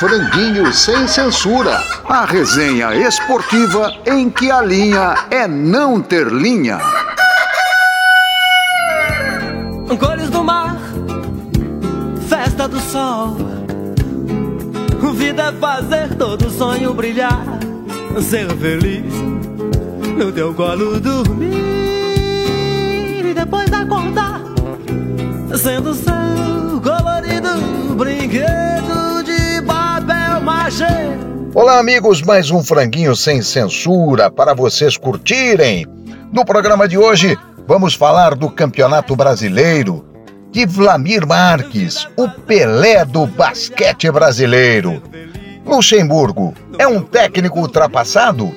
Franguinho sem censura. A resenha esportiva em que a linha é não ter linha. Cores do mar, festa do sol. Vida é fazer todo sonho brilhar, ser feliz no teu colo dormir e depois acordar sendo seu colorido brinquedo. Olá, amigos, mais um franguinho sem censura para vocês curtirem. No programa de hoje, vamos falar do Campeonato Brasileiro de Vlamir Marques, o Pelé do basquete brasileiro. Luxemburgo é um técnico ultrapassado?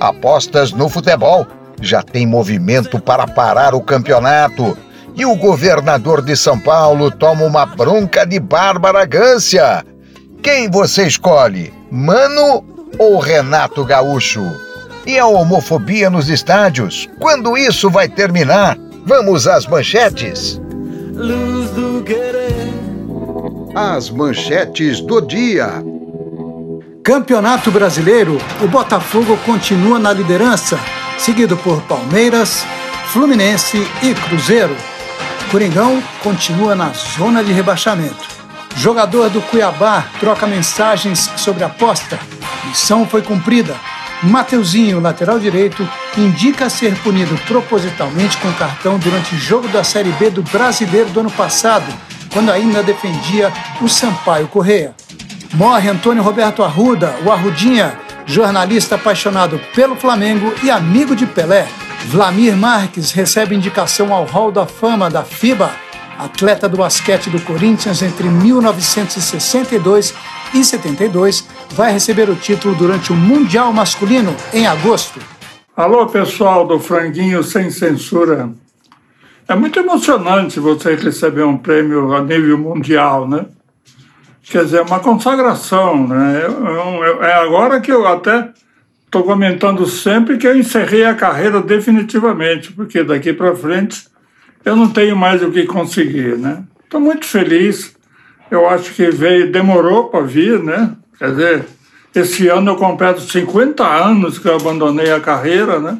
Apostas no futebol já tem movimento para parar o campeonato. E o governador de São Paulo toma uma bronca de Bárbara Gância. Quem você escolhe, Mano ou Renato Gaúcho? E a homofobia nos estádios? Quando isso vai terminar? Vamos às manchetes. Luz do querer. As manchetes do dia. Campeonato Brasileiro, o Botafogo continua na liderança, seguido por Palmeiras, Fluminense e Cruzeiro. Coringão continua na zona de rebaixamento. Jogador do Cuiabá troca mensagens sobre aposta. Missão foi cumprida. Mateuzinho, lateral direito, indica ser punido propositalmente com cartão durante jogo da Série B do Brasileiro do ano passado, quando ainda defendia o Sampaio Correia. Morre Antônio Roberto Arruda, o Arrudinha, jornalista apaixonado pelo Flamengo e amigo de Pelé. Vlamir Marques recebe indicação ao Hall da Fama da FIBA, atleta do basquete do Corinthians entre 1962 e 72, vai receber o título durante o Mundial Masculino em agosto. Alô, pessoal do Franguinho Sem Censura. É muito emocionante você receber um prêmio a nível mundial, né? Quer dizer, é uma consagração, né? É agora que eu até estou comentando sempre que eu encerrei a carreira definitivamente, porque daqui para frente eu não tenho mais o que conseguir, né? Estou muito feliz. Eu acho que veio, demorou para vir, né? Quer dizer, esse ano eu completo 50 anos que eu abandonei a carreira, né?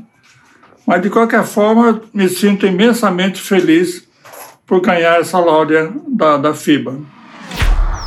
Mas de qualquer forma, me sinto imensamente feliz por ganhar essa laurea da, da FIBA.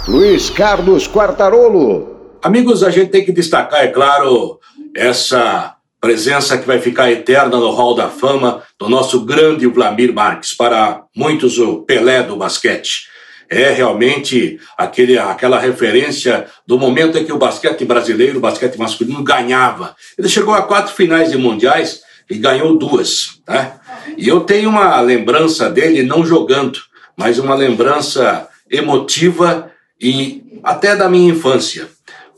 Luiz Carlos Quartarolo. Amigos, a gente tem que destacar, é claro, essa presença que vai ficar eterna no Hall da Fama do nosso grande Vlamir Marques, para muitos o Pelé do basquete. É realmente aquele, aquela referência do momento em que o basquete brasileiro, o basquete masculino, ganhava. Ele chegou a quatro finais de mundiais e ganhou duas. Tá? E eu tenho uma lembrança dele não jogando, mas uma lembrança emotiva e até da minha infância,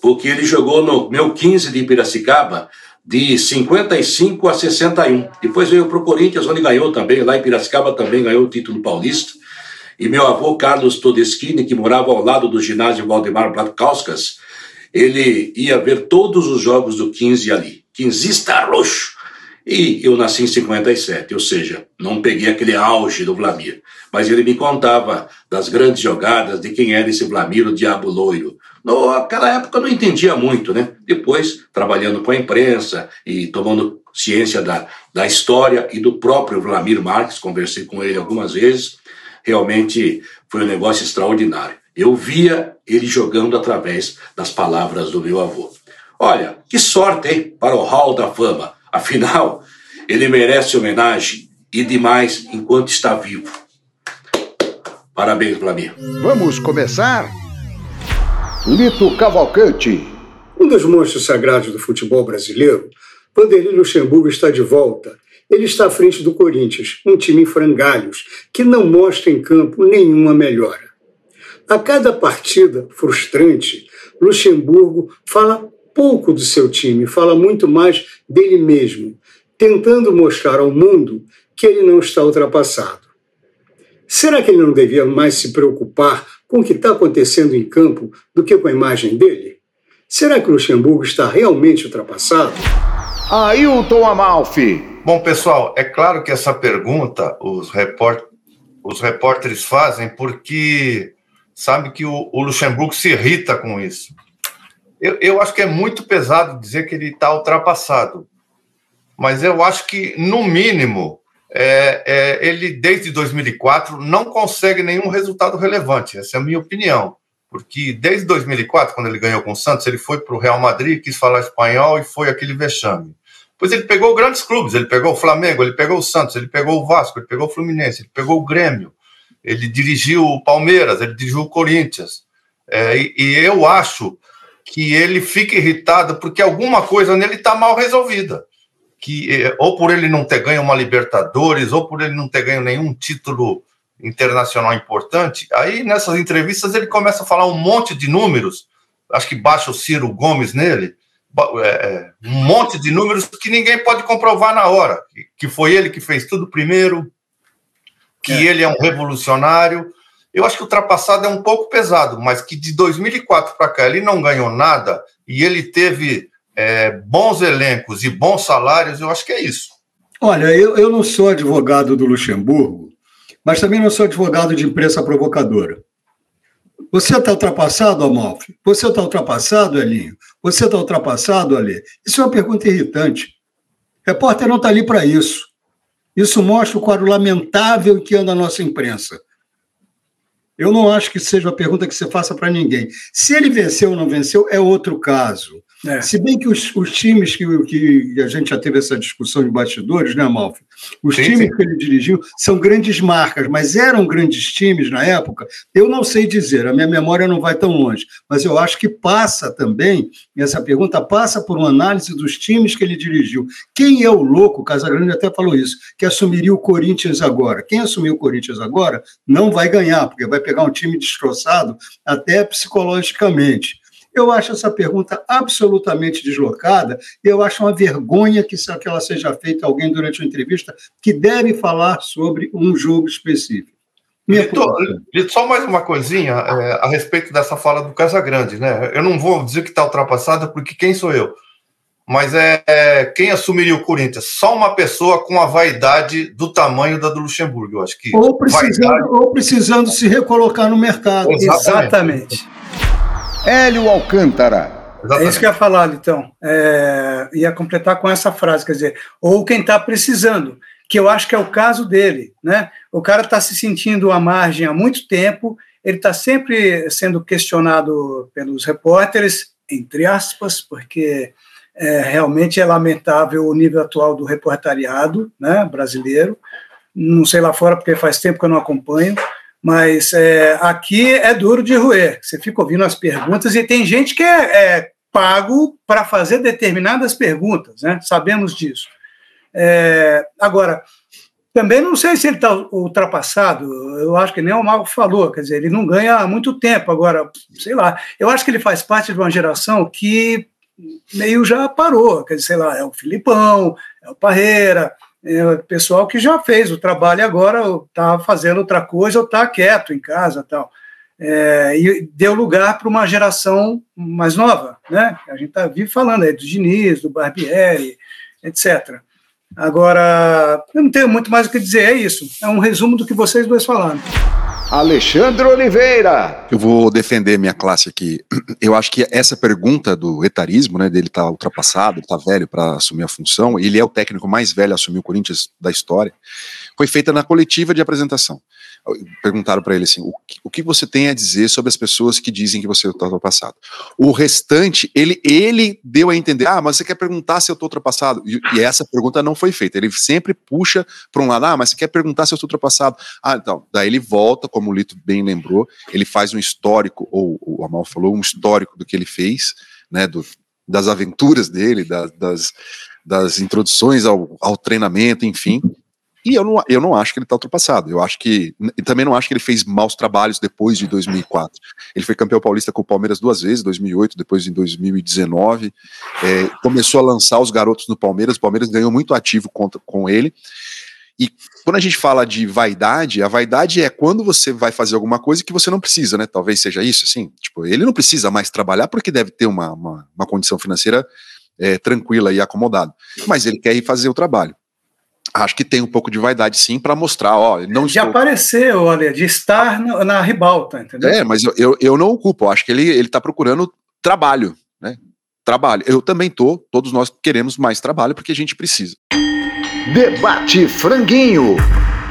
porque ele jogou no meu 15 de Piracicaba de 55 a 61. Depois veio para o Corinthians, onde ganhou também, lá em Piracicaba também ganhou o título paulista. E meu avô Carlos Todeschini, que morava ao lado do ginásio Valdemar Platkauskas, ele ia ver todos os jogos do 15 ali. 15 está roxo. E eu nasci em 57, ou seja, não peguei aquele auge do Vlamir. Mas ele me contava das grandes jogadas, de quem era esse Vlamir, o Diabo Loiro. Naquela época eu não entendia muito, né? Depois, trabalhando com a imprensa e tomando ciência da, da história e do próprio Vlamir Marques, conversei com ele algumas vezes, realmente foi um negócio extraordinário. Eu via ele jogando através das palavras do meu avô. Olha, que sorte, hein, para o Hall da Fama Afinal, ele merece homenagem e demais enquanto está vivo. Parabéns, Vlamir. Vamos começar? Lito Cavalcante. Um dos monstros sagrados do futebol brasileiro, Vanderlei Luxemburgo está de volta. Ele está à frente do Corinthians, um time em frangalhos, que não mostra em campo nenhuma melhora. A cada partida frustrante, Luxemburgo fala pouco do seu time, fala muito mais dele mesmo, tentando mostrar ao mundo que ele não está ultrapassado. Será que ele não devia mais se preocupar com o que está acontecendo em campo do que com a imagem dele? Será que o Luxemburgo está realmente ultrapassado? Ailton Amalfi. Bom, pessoal, é claro que essa pergunta os, report... os repórteres fazem porque sabe que o, o Luxemburgo se irrita com isso. Eu, eu acho que é muito pesado dizer que ele está ultrapassado, mas eu acho que, no mínimo, é, é, ele, desde 2004, não consegue nenhum resultado relevante. Essa é a minha opinião. Porque desde 2004, quando ele ganhou com o Santos, ele foi para o Real Madrid, quis falar espanhol e foi aquele vexame. Pois ele pegou grandes clubes, ele pegou o Flamengo, ele pegou o Santos, ele pegou o Vasco, ele pegou o Fluminense, ele pegou o Grêmio, ele dirigiu o Palmeiras, ele dirigiu o Corinthians. É, e, e, eu acho que ele fica irritado porque alguma coisa nele está mal resolvida. Que, é, ou por ele não ter ganho uma Libertadores, ou por ele não ter ganho nenhum título internacional importante. Aí nessas entrevistas ele começa a falar um monte de números, acho que baixa o Ciro Gomes nele, é, é, um monte de números que ninguém pode comprovar na hora, que foi ele que fez tudo primeiro, que é. ele é um revolucionário. Eu acho que o ultrapassado é um pouco pesado, mas que de 2004 para cá ele não ganhou nada e ele teve é, bons elencos e bons salários, eu acho que é isso. Olha, eu, eu não sou advogado do Luxemburgo, mas também não sou advogado de imprensa provocadora. Você está ultrapassado, Amalfi? Você está ultrapassado, Elinho? Você está ultrapassado, Ali? Isso é uma pergunta irritante. Repórter não está ali para isso. Isso mostra o quadro lamentável que anda a nossa imprensa. Eu não acho que seja uma pergunta que você faça para ninguém. Se ele venceu ou não venceu, é outro caso. É. Se bem que os, os times que, que, a gente já teve essa discussão de bastidores, né, Malfi? Os sim, times sim. que ele dirigiu são grandes marcas, mas eram grandes times na época? Eu não sei dizer, a minha memória não vai tão longe, mas eu acho que passa também, essa pergunta passa por uma análise dos times que ele dirigiu. Quem é o louco, Casagrande até falou isso, que assumiria o Corinthians agora? Quem assumiu o Corinthians agora não vai ganhar, porque vai pegar um time destroçado até psicologicamente. Eu acho essa pergunta absolutamente deslocada e eu acho uma vergonha que, que ela seja feita a alguém durante uma entrevista que deve falar sobre um jogo específico. Litor, só mais uma coisinha é, a respeito dessa fala do Casagrande, né? Eu não vou dizer que está ultrapassada, porque quem sou eu? Mas é, é, quem assumiria o Corinthians? Só uma pessoa com a vaidade do tamanho da do Luxemburgo, eu acho que. Ou precisando, vaidade... ou precisando se recolocar no mercado. Exatamente. Exatamente. Hélio Alcântara. Exatamente. É isso que eu ia falar, então. É, ia completar com essa frase, quer dizer, ou quem está precisando, que eu acho que é o caso dele. Né? O cara está se sentindo à margem há muito tempo, ele está sempre sendo questionado pelos repórteres, entre aspas, porque é, realmente é lamentável o nível atual do reportariado né, brasileiro. Não sei lá fora, porque faz tempo que eu não acompanho, mas é, aqui é duro de roer. Você fica ouvindo as perguntas e tem gente que é, é pago para fazer determinadas perguntas, né? Sabemos disso. É, agora, também não sei se ele está ultrapassado. Eu acho que nem o Marco falou, quer dizer, ele não ganha há muito tempo. Agora, sei lá, eu acho que ele faz parte de uma geração que meio já parou. Quer dizer, sei lá, é o Filipão, é o Parreira, é, pessoal que já fez o trabalho agora está fazendo outra coisa ou está quieto em casa tal. É, e deu lugar para uma geração mais nova, né? A gente está vive falando aí do Diniz, do Barbieri, etc. Agora, eu não tenho muito mais o que dizer, é isso. É um resumo do que vocês dois falaram. Alexandre Oliveira. Eu vou defender minha classe aqui. Eu acho que essa pergunta do etarismo, né, dele estar tá ultrapassado, estar tá velho para assumir a função, ele é o técnico mais velho a assumir o Corinthians da história, foi feita na coletiva de apresentação perguntaram para ele assim: o que, o que, você tem a dizer sobre as pessoas que dizem que você está ultrapassado? O restante, ele, ele deu a entender: ah, mas você quer perguntar se eu estou ultrapassado? E, e, essa pergunta não foi feita. Ele sempre puxa para um lado: ah, mas você quer perguntar se eu estou ultrapassado? Ah, então. Daí ele volta, como o Lito bem lembrou, ele faz um histórico, ou o Amal falou, um histórico do que ele fez, né, do, das aventuras dele, das, das, das introduções ao, ao treinamento, enfim. E eu não, eu não acho que ele está ultrapassado. Eu acho que. Também não acho que ele fez maus trabalhos depois de 2004. Ele foi campeão paulista com o Palmeiras duas vezes, 2008, depois em 2019. É, começou a lançar os garotos no Palmeiras. O Palmeiras ganhou muito ativo contra, com ele. E quando a gente fala de vaidade, a vaidade é quando você vai fazer alguma coisa que você não precisa, né? Talvez seja isso, assim. Tipo, ele não precisa mais trabalhar porque deve ter uma, uma, uma condição financeira é, tranquila e acomodada. Mas ele quer ir fazer o trabalho. Acho que tem um pouco de vaidade sim para mostrar, ó, não de estou... aparecer, olha, de estar no, na ribalta, entendeu? É, mas eu, eu, eu não ocupo, eu acho que ele ele está procurando trabalho, né? Trabalho. Eu também tô, todos nós queremos mais trabalho porque a gente precisa. Debate Franguinho,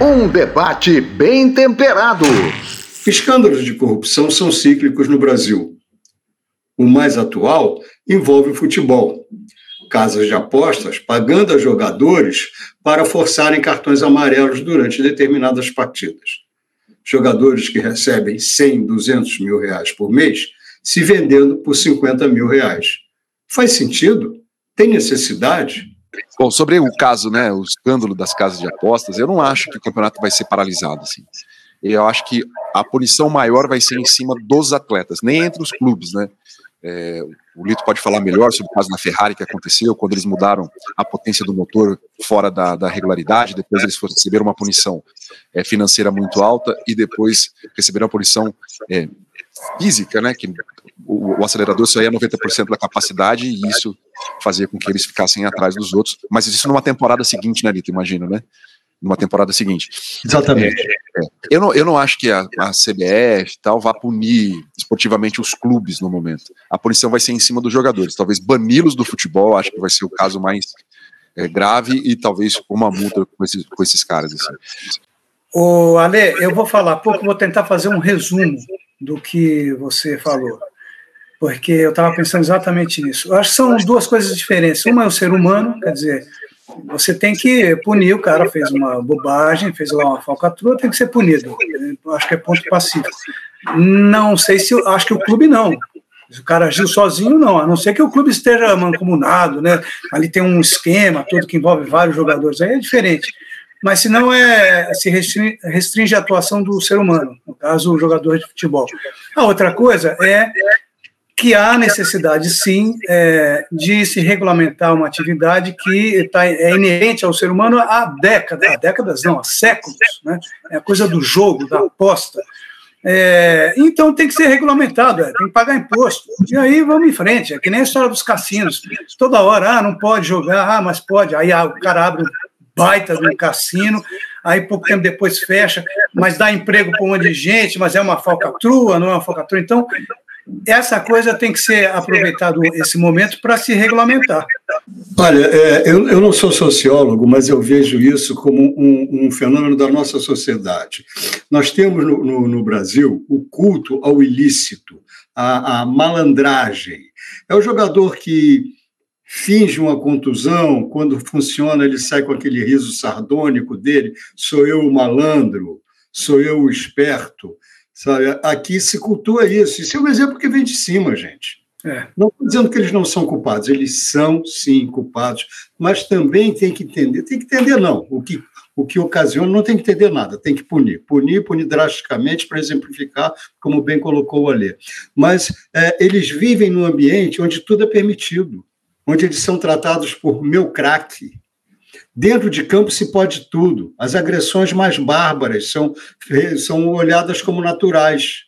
um debate bem temperado. Escândalos de corrupção são cíclicos no Brasil. O mais atual envolve o futebol casas de apostas pagando a jogadores para forçarem cartões amarelos durante determinadas partidas. Jogadores que recebem 100, 200 mil reais por mês se vendendo por 50 mil reais. Faz sentido? Tem necessidade? Bom, sobre o caso, né, o escândalo das casas de apostas, eu não acho que o campeonato vai ser paralisado assim. Eu acho que a punição maior vai ser em cima dos atletas, nem entre os clubes, né? É, o Lito pode falar melhor sobre o caso da Ferrari que aconteceu, quando eles mudaram a potência do motor fora da, da regularidade, depois eles receberam uma punição é, financeira muito alta e depois receberam uma punição é, física, né, que o, o acelerador saía 90% da capacidade e isso fazia com que eles ficassem atrás dos outros, mas isso numa temporada seguinte, né, Lito, imagina, né? Numa temporada seguinte. Exatamente. É, é, eu, não, eu não acho que a, a CBF tal vá punir esportivamente os clubes no momento. A punição vai ser em cima dos jogadores. Talvez bani-los do futebol, acho que vai ser o caso mais é, grave e talvez uma multa com esses, com esses caras. Assim. O Ale, eu vou falar pouco, vou tentar fazer um resumo do que você falou, porque eu estava pensando exatamente nisso. Eu acho que são duas coisas diferentes. Uma é o ser humano, quer dizer, você tem que punir o cara, fez uma bobagem, fez lá uma falcatrua, tem que ser punido. Acho que é ponto pacífico. Não sei se, acho que o clube não. Se o cara agiu sozinho, não, a não ser que o clube esteja mancomunado, né? Ali tem um esquema todo que envolve vários jogadores, aí é diferente. Mas se não é se restringe a atuação do ser humano, no caso, o jogador de futebol. A outra coisa é que há necessidade, sim, é, de se regulamentar uma atividade que tá, é inerente ao ser humano há décadas, há décadas não, há séculos, né? é a coisa do jogo, da aposta. É, então tem que ser regulamentado, é, tem que pagar imposto. E aí vamos em frente, é que nem a história dos cassinos. Toda hora, ah, não pode jogar, ah, mas pode. Aí ah, o cara abre um baita de um cassino, aí pouco tempo depois fecha, mas dá emprego para um monte de gente, mas é uma falcatrua, não é uma falcatrua. Então, essa coisa tem que ser aproveitado esse momento para se regulamentar. Olha, é, eu, eu, não sou sociólogo, mas eu vejo isso como um, um fenômeno da nossa sociedade. Nós temos no, no, no Brasil o culto ao ilícito, a malandragem. É o jogador que finge uma contusão, quando funciona, ele sai com aquele riso sardônico dele: sou eu o malandro, sou eu o esperto. Sabe? Aqui se cultua isso. Isso é um exemplo que vem de cima, gente. É. Não estou dizendo que eles não são culpados, eles são sim culpados, mas também tem que entender, tem que entender não, o que, o que ocasiona não tem que entender nada, tem que punir, punir, punir drasticamente para exemplificar, como bem colocou o Alê. Mas é, eles vivem num ambiente onde tudo é permitido, onde eles são tratados por meu craque, Dentro de campo se pode tudo. As agressões mais bárbaras são, são olhadas como naturais.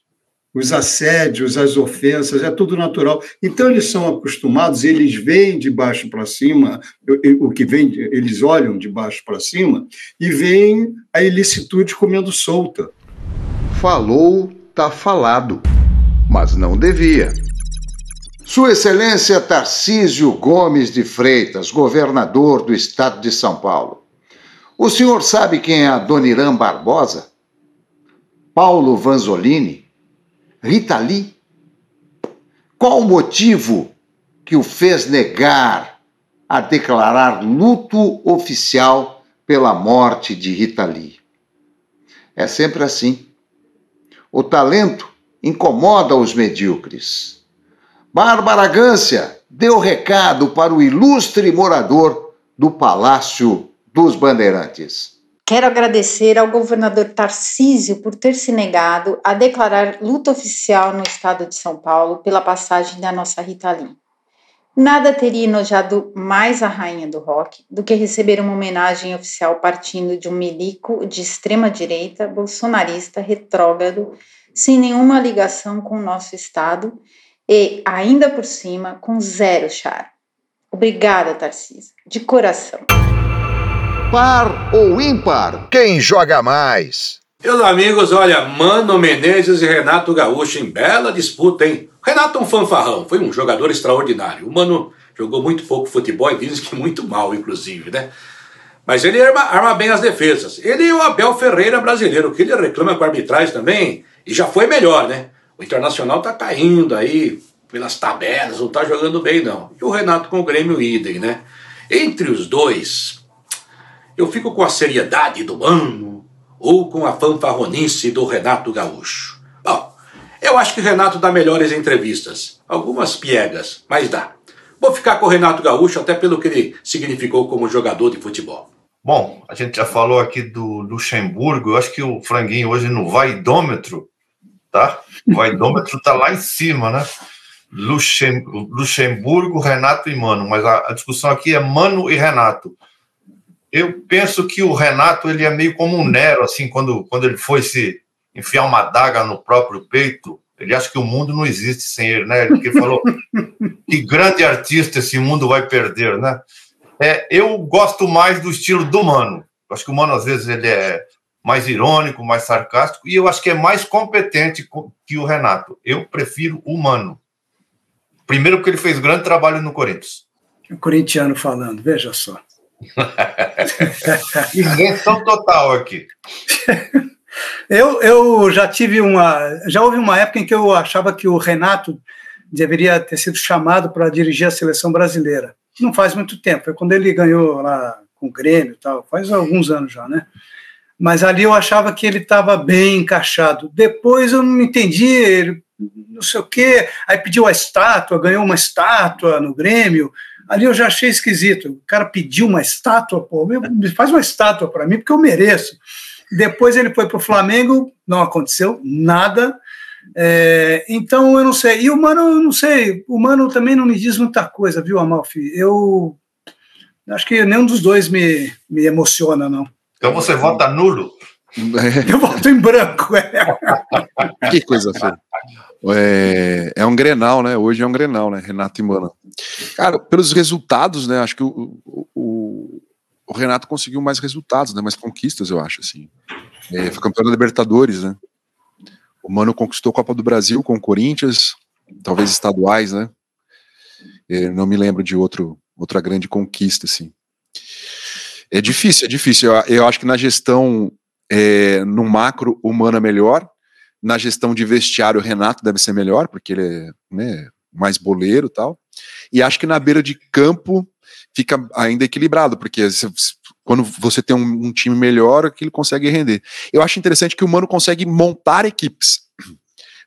Os assédios, as ofensas, é tudo natural. Então eles são acostumados, eles veem de baixo para cima, o que vem, eles olham de baixo para cima e veem a ilicitude comendo solta. Falou, tá falado, mas não devia. Sua Excelência Tarcísio Gomes de Freitas, governador do estado de São Paulo. O senhor sabe quem é a Dona Irã Barbosa? Paulo Vanzolini? Rita Lee? Qual o motivo que o fez negar a declarar luto oficial pela morte de Rita Lee? É sempre assim. O talento incomoda os medíocres. Bárbara Gância deu recado para o ilustre morador do Palácio dos Bandeirantes. Quero agradecer ao governador Tarcísio por ter se negado a declarar luta oficial no estado de São Paulo pela passagem da nossa Rita Lee. Nada teria enojado mais a rainha do rock do que receber uma homenagem oficial partindo de um milico de extrema direita, bolsonarista, retrógrado, sem nenhuma ligação com o nosso estado e, ainda por cima, com zero char. Obrigada, Tarcísio, de coração. par ou ímpar? Quem joga mais? Meus amigos, olha, Mano Menezes e Renato Gaúcho em bela disputa, hein? Renato é um fanfarrão, foi um jogador extraordinário. O Mano jogou muito pouco futebol e dizem que muito mal, inclusive, né? Mas ele arma, arma, bem as defesas. Ele e o Abel Ferreira brasileiro, que ele reclama com a arbitragem também, e já foi melhor, né? O Internacional tá caindo aí pelas tabelas, não tá jogando bem, não. E o Renato com o Grêmio idem, né? Entre os dois, eu fico com a seriedade do Mano ou com a fanfarronice do Renato Gaúcho. Bom, eu acho que o Renato dá melhores entrevistas. Algumas piegas, mas dá. Vou ficar com o Renato Gaúcho, até pelo que ele significou como jogador de futebol. Bom, a gente já falou aqui do Luxemburgo. Eu acho que o Franguinho hoje no vaidômetro, tá? O vaidômetro tá lá em cima, né? Luxem, Luxemburgo, Renato e Mano. Mas a, a, discussão aqui é Mano e Renato. Eu penso que o Renato ele é meio como um Nero, assim, quando, quando ele foi se enfiar uma daga no próprio peito ele acha que o mundo não existe sem ele, né? Ele falou que grande artista esse mundo vai perder, né? É, eu gosto mais do estilo do Mano. Acho que o Mano, às vezes, ele é mais irônico, mais sarcástico, e eu acho que é mais competente que o Renato. Eu prefiro o Mano. Primeiro porque ele fez grande trabalho no Corinthians. O corintiano falando, veja só. Invenção total aqui. Eu, eu já tive uma. Já houve uma época em que eu achava que o Renato deveria ter sido chamado para dirigir a seleção brasileira. Não faz muito tempo, foi quando ele ganhou lá com o Grêmio e tal, faz alguns anos já, né? Mas ali eu achava que ele estava bem encaixado. Depois eu não entendi, ele, não sei o quê, aí pediu a estátua, ganhou uma estátua no Grêmio. Ali eu já achei esquisito. O cara pediu uma estátua, pô, faz uma estátua para mim, porque eu mereço. Depois ele foi para o Flamengo, não aconteceu nada. É, então eu não sei. E o Mano, eu não sei. O Mano também não me diz muita coisa, viu, Amalfi? Eu acho que nenhum dos dois me, me emociona, não. Então você vota nulo? Eu voto em branco. É. que coisa feia. É, é, um Grenal, né? Hoje é um Grenal, né? Renato e Mano. Cara, pelos resultados, né? Acho que o, o, o Renato conseguiu mais resultados, né? Mais conquistas, eu acho, assim. É, foi campeão da Libertadores, né? O Mano conquistou a Copa do Brasil com o Corinthians, talvez estaduais, né? É, não me lembro de outro, outra grande conquista, assim. É difícil, é difícil. Eu, eu acho que na gestão, é, no macro, o Mano é melhor. Na gestão de vestiário, o Renato deve ser melhor, porque ele é né, mais boleiro e tal. E acho que na beira de campo fica ainda equilibrado, porque quando você tem um, um time melhor, que ele consegue render. Eu acho interessante que o Mano consegue montar equipes.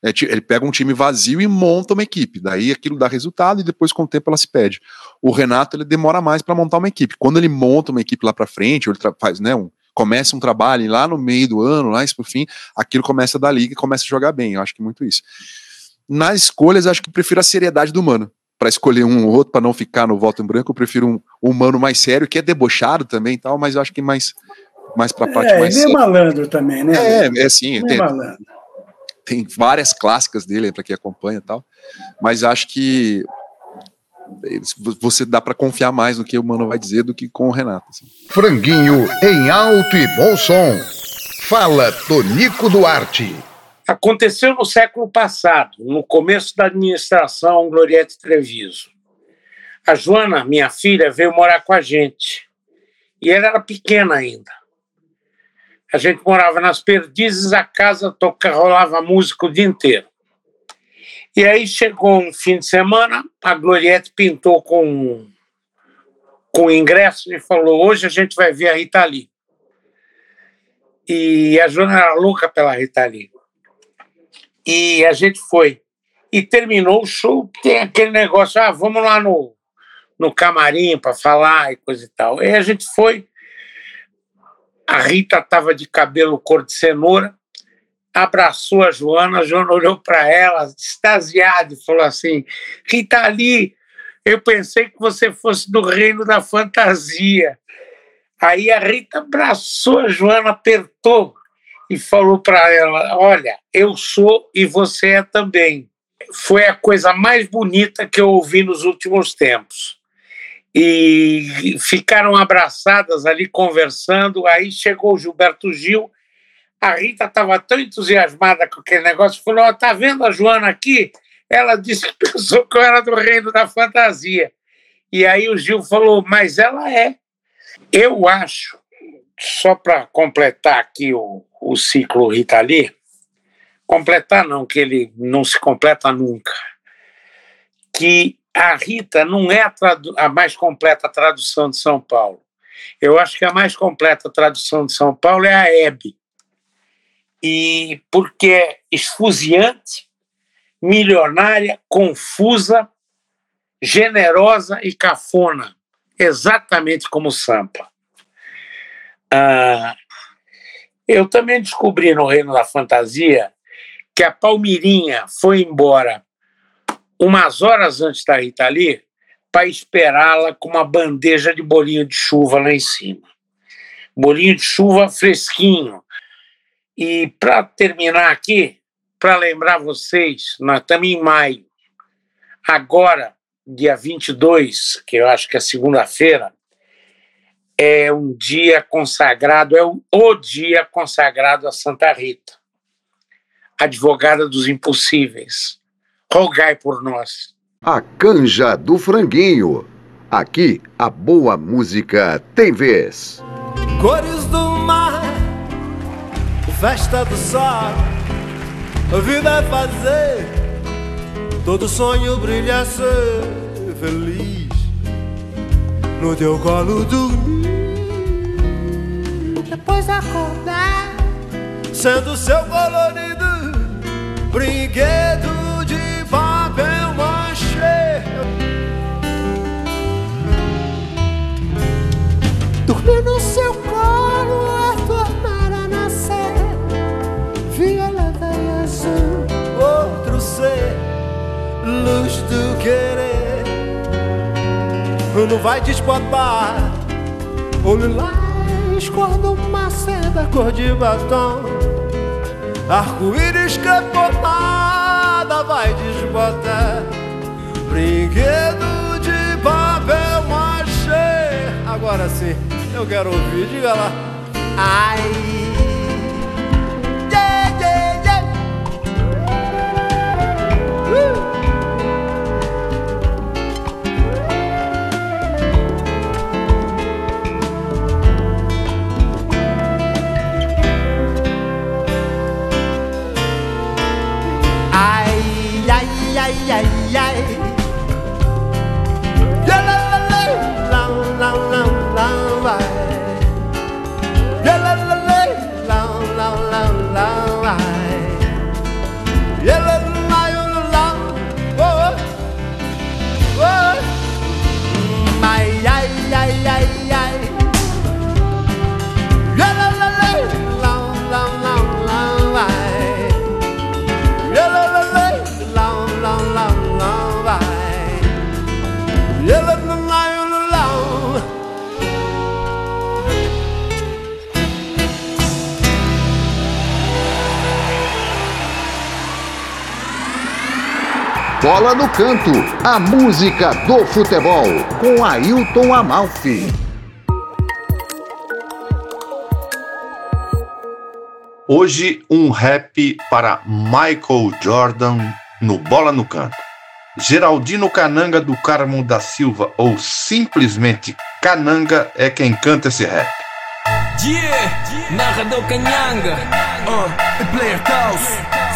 É, ele pega um time vazio e monta uma equipe. Daí aquilo dá resultado e depois, com o tempo, ela se pede. O Renato ele demora mais para montar uma equipe. Quando ele monta uma equipe lá para frente, ele faz, né, um, começa um trabalho lá no meio do ano, lá por fim, aquilo começa da liga e começa a jogar bem. Eu acho que é muito isso. Nas escolhas, acho que prefiro a seriedade do Mano para escolher um ou outro, para não ficar no voto em branco, eu prefiro um humano mais sério, que é debochado também tal, mas eu acho que mais, mais para a parte é, mais. É malandro também, né? É, é. Ele é tem, malandro. Tem várias clássicas dele para quem acompanha tal, mas acho que você dá para confiar mais no que o Mano vai dizer do que com o Renato. Assim. Franguinho em alto e bom som. Fala Tonico Duarte. Aconteceu no século passado, no começo da administração Gloriette Treviso. A Joana, minha filha, veio morar com a gente. E ela era pequena ainda. A gente morava nas perdizes, a casa toca, rolava música o dia inteiro. E aí chegou um fim de semana, a Gloriette pintou com, com ingresso e falou: hoje a gente vai ver a Rita Lee. E a Joana era louca pela Rita Lee. E a gente foi. E terminou o show, tem aquele negócio, ah, vamos lá no, no camarim para falar e coisa e tal. E a gente foi. A Rita estava de cabelo cor de cenoura, abraçou a Joana, a Joana olhou para ela, extasiada, e falou assim: Rita ali, eu pensei que você fosse do reino da fantasia. Aí a Rita abraçou a Joana, apertou e falou para ela: Olha, eu sou e você é também. Foi a coisa mais bonita que eu ouvi nos últimos tempos. E ficaram abraçadas ali conversando. Aí chegou o Gilberto Gil. A Rita estava tão entusiasmada com aquele negócio, falou: oh, "Tá vendo a Joana aqui? Ela disse que pensou que eu era do reino da fantasia." E aí o Gil falou: "Mas ela é." Eu acho, só para completar aqui o, o ciclo Rita Lee, completar não, que ele não se completa nunca, que a Rita não é a, a, mais completa tradução de São Paulo. Eu acho que a mais completa tradução de São Paulo é a Hebe. E porque é esfuziante, milionária, confusa, generosa e cafona, exatamente como Sampa. Ah, eu também descobri no Reino da Fantasia que a Palmirinha foi embora umas horas antes da Rita Lee para esperá-la com uma bandeja de bolinho de chuva lá em cima. Bolinho de chuva fresquinho. E para terminar aqui, para lembrar vocês, nós estamos em maio. Agora, dia 22, que eu acho que é segunda-feira, é um dia consagrado, é o dia consagrado a Santa Rita, advogada dos impossíveis rogai por nós. A canja do franguinho. Aqui a boa música tem vez. Cores do mar, festa do sol, a vida é fazer, todo sonho brilha ser feliz. No teu colo dormir, depois acordar, sendo seu colorido brinquedo Dormir no seu colo é tornar a nascer. Violeta e azul Outro ser, luz do querer. Não vai desbotar O lilás quando uma seda cor de batom. Arco-íris crepotada vai desbotar. Brinquedo de papel machê. Agora sim eu quero ouvir, diga lá. Ai. Bola no Canto, a música do futebol, com Ailton Amalfi. Hoje, um rap para Michael Jordan no Bola no Canto. Geraldino Cananga do Carmo da Silva, ou simplesmente Cananga, é quem canta esse rap. Yeah, narrador Canhanga, uh, player Taos,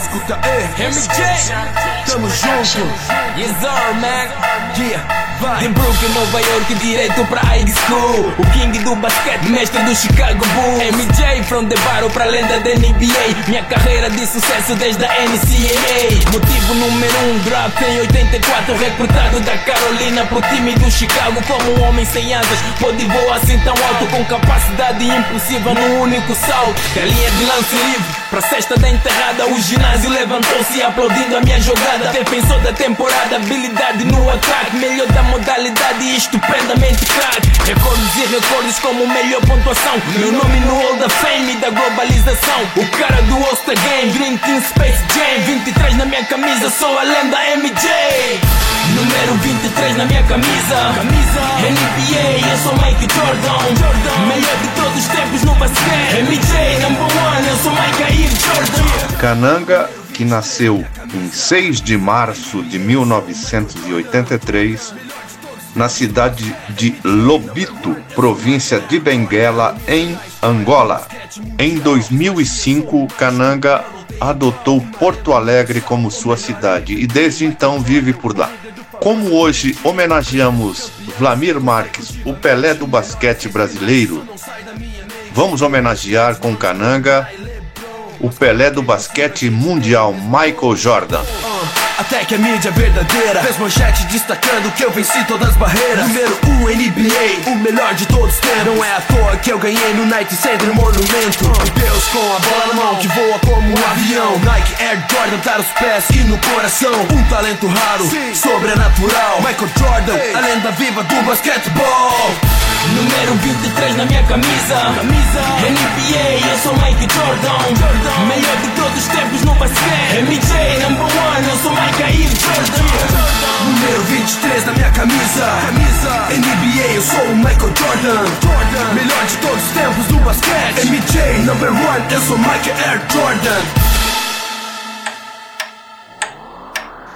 escuta aí, MJ, tamo junto, yes man, yeah. De Brooklyn, Nova York, direto pra high school. O king do basquete, mestre do Chicago Bulls. MJ from the barro pra lenda da NBA Minha carreira de sucesso desde a NCAA Motivo número um, draft em 84 Recrutado da Carolina pro time do Chicago Como um homem sem asas, pode voar assim tão alto Com capacidade impossível no único salto. Da linha de lance livre Pra cesta da enterrada, o ginásio levantou-se aplaudindo a minha jogada. Defensor da temporada, habilidade no ataque, melhor da modalidade estupendamente craque. Recordes e recordes como melhor pontuação. Meu nome no Hall da Fame da globalização. O cara do All-Star Game, Dream Team Space Jam. 23 na minha camisa, sou a lenda MJ. Número 23 na minha camisa. camisa. NBA, eu sou Mike Jordan. Jordan. Melhor de todos os tempos no basquete. MJ, number one, eu sou Mike Air Jordan. Cananga, que nasceu em 6 de março de 1983, na cidade de Lobito, província de Benguela, em Angola. Em 2005, Cananga adotou Porto Alegre como sua cidade e desde então vive por lá. Como hoje homenageamos Vlamir Marques, o Pelé do basquete brasileiro, vamos homenagear com Cananga o Pelé do basquete mundial Michael Jordan. Até que a mídia verdadeira fez manchete destacando que eu venci todas as barreiras. Número 1 um, NBA, o melhor de todos os tempos. Não é à toa que eu ganhei no Night Center Monumento. Deus com a bola na mão que voa como um avião. Nike Air Jordan tá nos pés e no coração. Um talento raro, sobrenatural. Michael Jordan, a lenda viva do basquetebol. Número 23 na minha camisa. camisa. NBA, eu sou Mike Jordan. Jordan. Melhor de todos os tempos no basquete. MJ, number one, eu sou Mike Air Jordan. Número 23 na minha camisa. camisa. NBA, eu sou o Michael Jordan. Jordan. Melhor de todos os tempos no basquete. MJ, number one, eu sou Mike Air Jordan.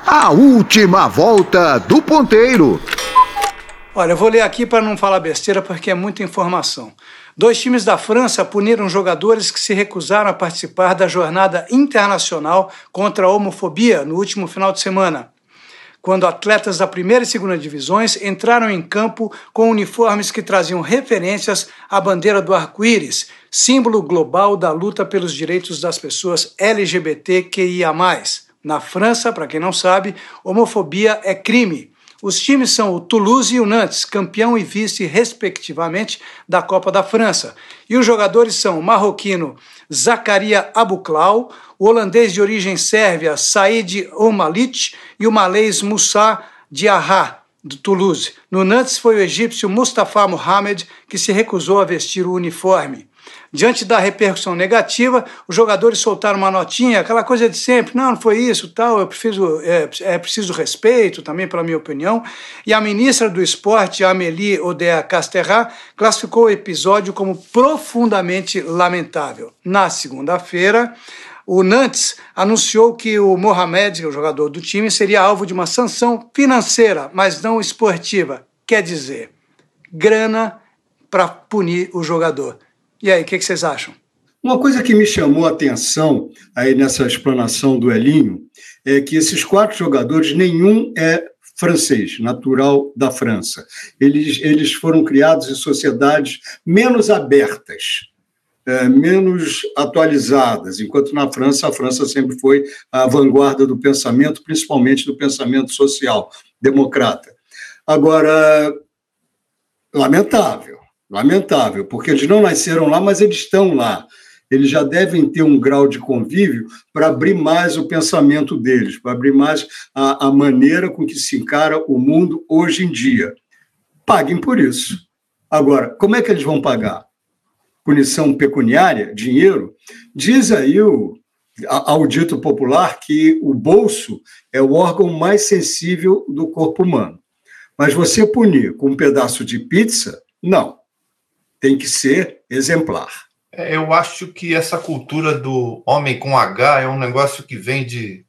A última volta do ponteiro. Olha, eu vou ler aqui para não falar besteira porque é muita informação. Dois times da França puniram jogadores que se recusaram a participar da jornada internacional contra a homofobia no último final de semana, quando atletas da primeira e segunda divisões entraram em campo com uniformes que traziam referências à bandeira do arco-íris, símbolo global da luta pelos direitos das pessoas LGBTQIA. Na França, para quem não sabe, homofobia é crime. Os times são o Toulouse e o Nantes, campeão e vice, respectivamente, da Copa da França. E os jogadores são o marroquino Zakaria Abuklau, o holandês de origem sérvia Said Omalit e o malês Moussa Diarra, do Toulouse. No Nantes foi o egípcio Mustafa Mohamed que se recusou a vestir o uniforme. Diante da repercussão negativa, os jogadores soltaram uma notinha, aquela coisa de sempre, não, não foi isso, tal, eu preciso, é, é preciso respeito também, pela minha opinião. E a ministra do Esporte, Amélie Odea Casterra, classificou o episódio como profundamente lamentável. Na segunda-feira, o Nantes anunciou que o Mohamed, o jogador do time, seria alvo de uma sanção financeira, mas não esportiva. Quer dizer, grana para punir o jogador. E aí, o que, que, vocês acham? Uma coisa que me chamou a atenção aí nessa explanação do Elinho é que esses quatro jogadores, nenhum é francês, natural da França. Eles, eles foram criados em sociedades menos abertas, é, menos atualizadas, enquanto na França, a França sempre foi a vanguarda do pensamento, principalmente do pensamento social, democrata. Agora, lamentável, Lamentável, porque eles não nasceram lá, mas eles estão lá. Eles já devem ter um grau de convívio para abrir mais o pensamento deles, para abrir mais a, a maneira com que se encara o mundo hoje em dia. Paguem por isso. Agora, como é que eles vão pagar? Punição pecuniária, dinheiro? Diz aí o, ao dito popular que o bolso é o órgão mais sensível do corpo humano. Mas você punir com um pedaço de pizza, não tem que ser exemplar. É, eu acho que essa cultura do homem com H é um negócio que vem de,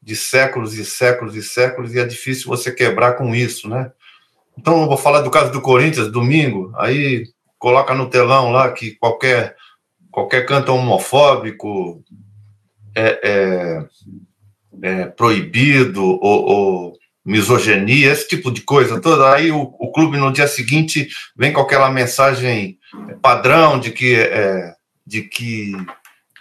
de séculos e séculos e séculos e é difícil você quebrar com isso, né? Então, eu vou falar do caso do Corinthians, domingo, aí coloca no telão lá que qualquer, qualquer canto homofóbico é, é, é proibido ou, ou misoginia, esse tipo de coisa toda. Aí o, o clube no dia seguinte vem com aquela mensagem padrão de que. É, de que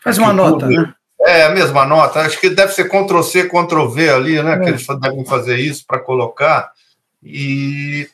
Faz uma nota, né? É, a mesma nota. Acho que deve ser Ctrl-C, Ctrl-V ali, né? É. Que eles devem fazer isso para colocar. E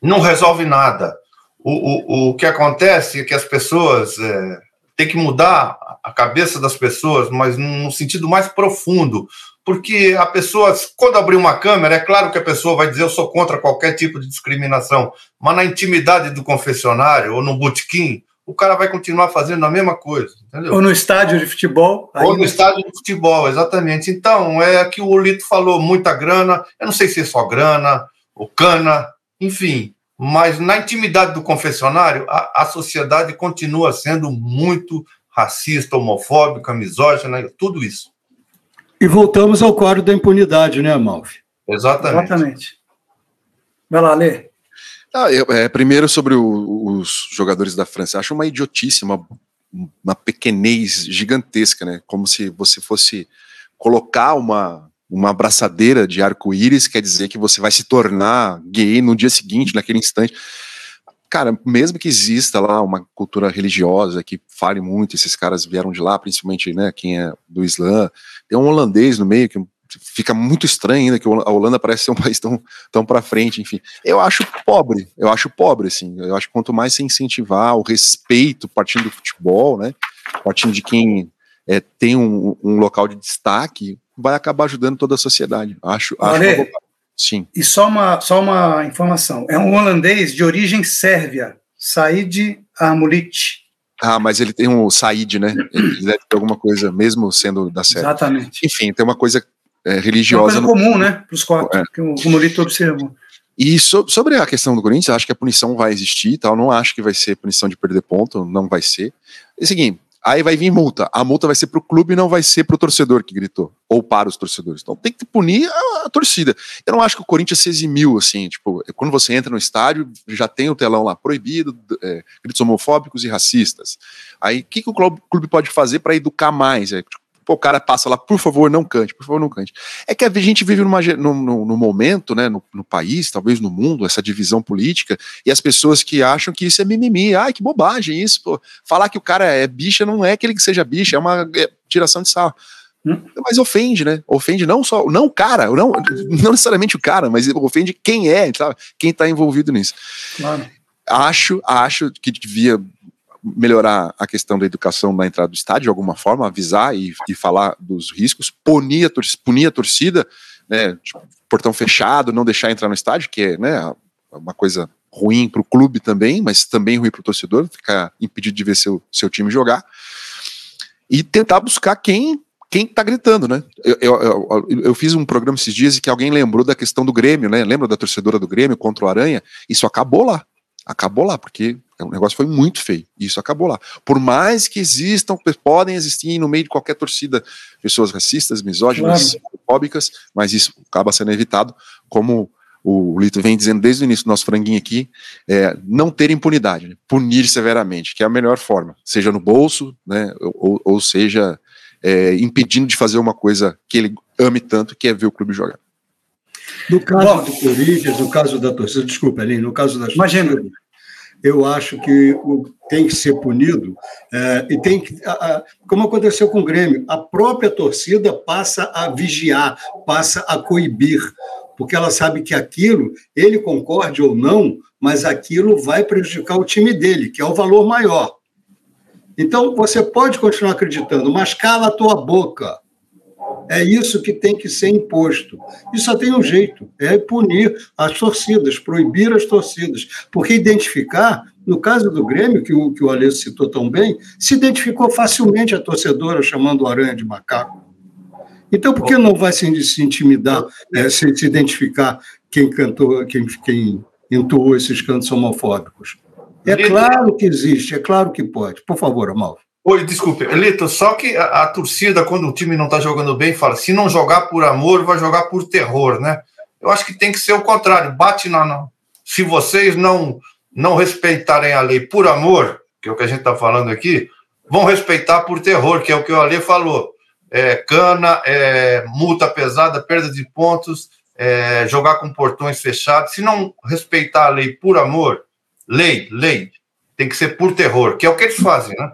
não resolve nada. O, o, o que acontece é que as pessoas é, têm que mudar a cabeça das pessoas, mas num sentido mais profundo porque a pessoa, quando abrir uma câmera, é claro que a pessoa vai dizer eu sou contra qualquer tipo de discriminação, mas na intimidade do confessionário, ou no botequim, o cara vai continuar fazendo a mesma coisa, entendeu? Ou no estádio de futebol. Ou no estádio de futebol, exatamente. Então, é que o Lito falou, muita grana, eu não sei se é só grana, ou cana, enfim, mas na intimidade do confessionário, a, a sociedade continua sendo muito racista, homofóbica, misógina, tudo isso. E voltamos ao quadro da impunidade, né, Amalfi? Exatamente. Exatamente. Vai lá, Lê. Ah, eu- é, primeiro sobre o- os jogadores da França. Acho uma idiotice, uma, uma pequenez gigantesca, né? Como se você fosse colocar uma, uma abraçadeira de arco-íris, quer dizer que você vai se tornar gay no dia seguinte, naquele instante. Cara, mesmo que exista lá uma cultura religiosa que fale muito, esses caras vieram de lá, principalmente, né, quem é do Islã, tem um holandês no meio que fica muito estranho ainda que a Holanda parece ser um país tão, tão para frente, enfim. Eu acho pobre, eu acho pobre, assim. Eu acho que quanto mais você incentivar o respeito partindo do futebol, né, partindo de quem é, tem um, um local de destaque, vai acabar ajudando toda a sociedade. Acho, acho. Sim. E só uma, só uma informação. É um holandês de origem sérvia, Said Armulic. Ah, mas ele tem um Said, né? Ele deve ter alguma coisa, mesmo sendo da série. Exatamente. Enfim, tem uma coisa é, É uma religiosa. coisa no- comum, né? Para os quatro, É. que o Romulito observou. E so- sobre a questão do Corinthians, acho que a punição vai existir e tal. Não acho que vai ser punição de perder ponto, não vai ser. É o seguinte, aí vai vir multa. A multa vai ser pro clube e não vai ser pro torcedor que gritou. Ou para os torcedores. Então tem que punir a, a torcida. Eu não acho que o Corinthians se eximiu, assim, tipo, quando você entra no estádio, já tem o telão lá proibido, é, gritos homofóbicos e racistas. Aí o que, que o clube, clube pode fazer para educar mais? É, tipo, pô, o cara passa lá, por favor, não cante, por favor, não cante. É que a gente vive numa, num, num- num momento, né, no, no país, talvez no mundo, essa divisão política, e as pessoas que acham que isso é mimimi, ai, que bobagem isso, pô. Falar que o cara é bicha não é que ele seja bicha, é uma é, tiração de sarro. Mas ofende, né? Ofende não só, não o cara, não, não necessariamente o cara, mas ofende quem é, sabe? Quem tá envolvido nisso. Claro. Acho, acho que devia melhorar a questão da educação na entrada do estádio de alguma forma, avisar e, e falar dos riscos, punir a, tor punir a torcida, né, tipo, portão fechado, não deixar entrar no estádio, que é né, uma coisa ruim para o clube também, mas também ruim para o torcedor, ficar impedido de ver seu, seu time jogar, e tentar buscar quem quem tá gritando, né? Eu, eu, eu, eu fiz um programa esses dias e que alguém lembrou da questão do Grêmio, né? Lembra da torcedora do Grêmio contra o Aranha? Isso acabou lá. Acabou lá, porque o negócio foi muito feio. Isso acabou lá. Por mais que existam, podem existir no meio de qualquer torcida pessoas racistas, misóginas, homofóbicas, mas isso acaba sendo evitado, como o Lito vem dizendo desde o início do nosso franguinho aqui, é, não ter impunidade, né? punir severamente, que é a melhor forma, seja no bolso, né, ou, ou seja é, impedindo de fazer uma coisa que ele ame tanto, que é ver o clube jogar. No caso do Corinthians, no caso da torcida, desculpa, Aline, no caso da Imagina. eu acho que tem que ser punido é, e tem que, a- a- como aconteceu com o Grêmio, a própria torcida passa a vigiar, passa a coibir, porque ela sabe que aquilo, ele concorde ou não, mas aquilo vai prejudicar o time dele, que é o valor maior. Então, você pode continuar acreditando, mas cala a tua boca. É isso que tem que ser imposto. E só tem um jeito: é punir as torcidas, proibir as torcidas. Porque identificar, no caso do Grêmio, que o, que o Alê citou tão bem, se identificou facilmente a torcedora chamando o Aranha de macaco. Então, por que não vai se, se intimidar, é, se, se identificar quem cantou, quem, quem entoou esses cantos homofóbicos? É claro que existe, é claro que pode. Por favor, Amalfi. Oi, desculpe, Elito, só que a, a torcida, quando o time não está jogando bem, fala: se não jogar por amor, vai jogar por terror, né? Eu acho que tem que ser o contrário, bate na. na- Se vocês não, não respeitarem a lei por amor, que é o que a gente está falando aqui, vão respeitar por terror, que é o que o Ale falou. É, cana, é, multa pesada, perda de pontos, é, jogar com portões fechados. Se não respeitar a lei por amor, lei, lei, tem que ser por terror, que é o que eles fazem, né?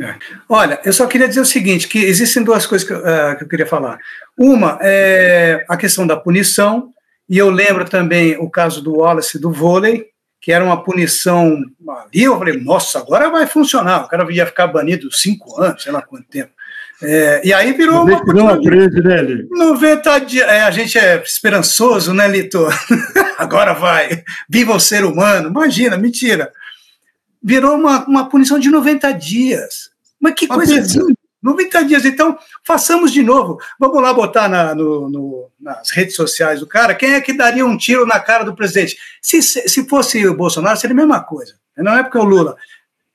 É. Olha, eu só queria dizer o seguinte, que existem duas coisas que, eu, eh, que eu queria falar. Uma é a questão da punição, e eu lembro também o caso do Wallace do vôlei, que era uma punição ali, eu falei, nossa, agora vai funcionar, o cara ia ficar banido cinco anos, sei lá quanto tempo. É, e aí virou uma... Não aprende, né, Eli? 90 dias. É, a gente é esperançoso, né, Lito? Agora vai. Viva o ser humano. Imagina, mentira. Virou uma, uma punição de 90 dias. Mas que coisa linda! 90 dias, então façamos de novo. Vamos lá botar na, no, no, nas redes sociais do cara quem é que daria um tiro na cara do presidente. Se, se fosse o Bolsonaro, seria a mesma coisa. Não é porque é o Lula.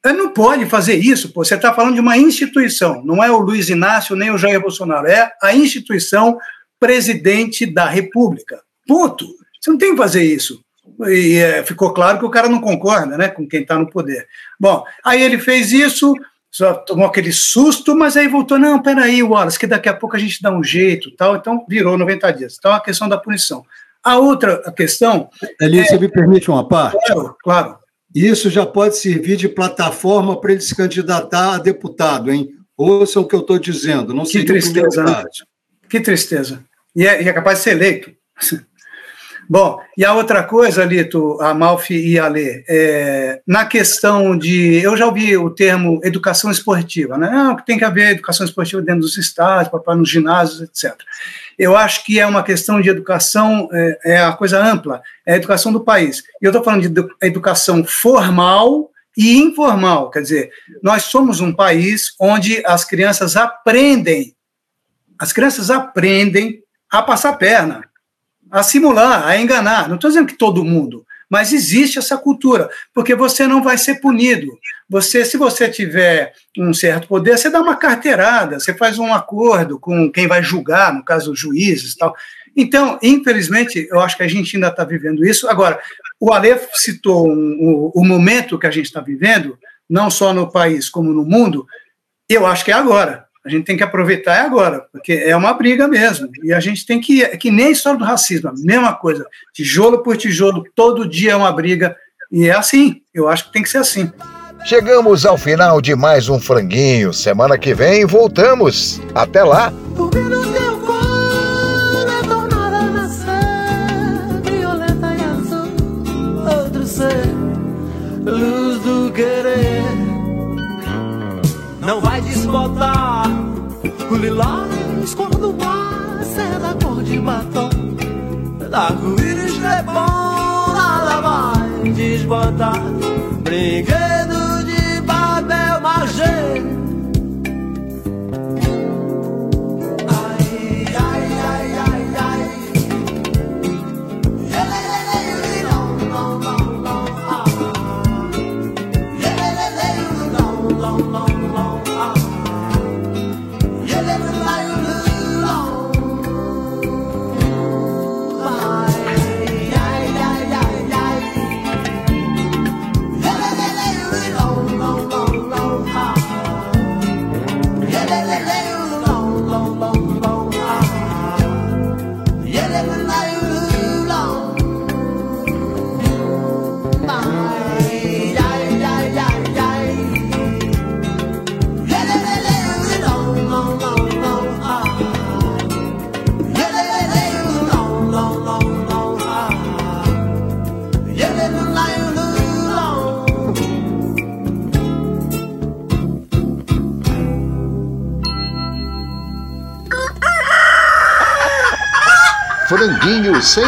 Ele não pode fazer isso, pô. Você está falando de uma instituição, não é o Luiz Inácio nem o Jair Bolsonaro, é a instituição presidente da República. Ponto. Você não tem que fazer isso. E é, ficou claro que o cara não concorda né, com quem está no poder. Bom, aí ele fez isso, só tomou aquele susto, mas aí voltou, não, peraí, Wallace, que daqui a pouco a gente dá um jeito, tal, então virou 90 dias. Então, a questão da punição. A outra questão... Eli, é, você me permite uma parte? Claro, claro. Isso já pode servir de plataforma para ele se candidatar a deputado, hein? Ouça o que eu estou dizendo, não que tristeza, né? Que tristeza. E é, e é capaz de ser eleito. Bom, e a outra coisa, Lito, Amalfi e Ale, é, na questão de. Eu já ouvi o termo educação esportiva, né? Que tem que haver educação esportiva dentro dos estádios, papai nos ginásios, etc. Eu acho que é uma questão de educação, é, é a coisa ampla, é a educação do país. E eu estou falando de educação formal e informal, quer dizer, nós somos um país onde as crianças aprendem, as crianças aprendem a passar perna a simular, a enganar. Não estou dizendo que todo mundo, mas existe essa cultura, porque você não vai ser punido. Você, se você tiver um certo poder, você dá uma carteirada, você faz um acordo com quem vai julgar, no caso os juízes, tal. Então, infelizmente, eu acho que a gente ainda está vivendo isso. Agora, o Aleph citou um, o momento que a gente está vivendo, não só no país como no mundo. Eu acho que é agora a gente tem que aproveitar agora, porque é uma briga mesmo. E a gente tem que. É que nem a história do racismo, a mesma coisa. Tijolo por tijolo, todo dia é uma briga. E é assim. Eu acho que tem que ser assim. Chegamos ao final de mais um franguinho. Semana que vem voltamos. Até lá. Luz do querer não vai desbotar lilás quando passa é da cor de batom. Da arco-íris é bom, nada vai desbotar Brinquedo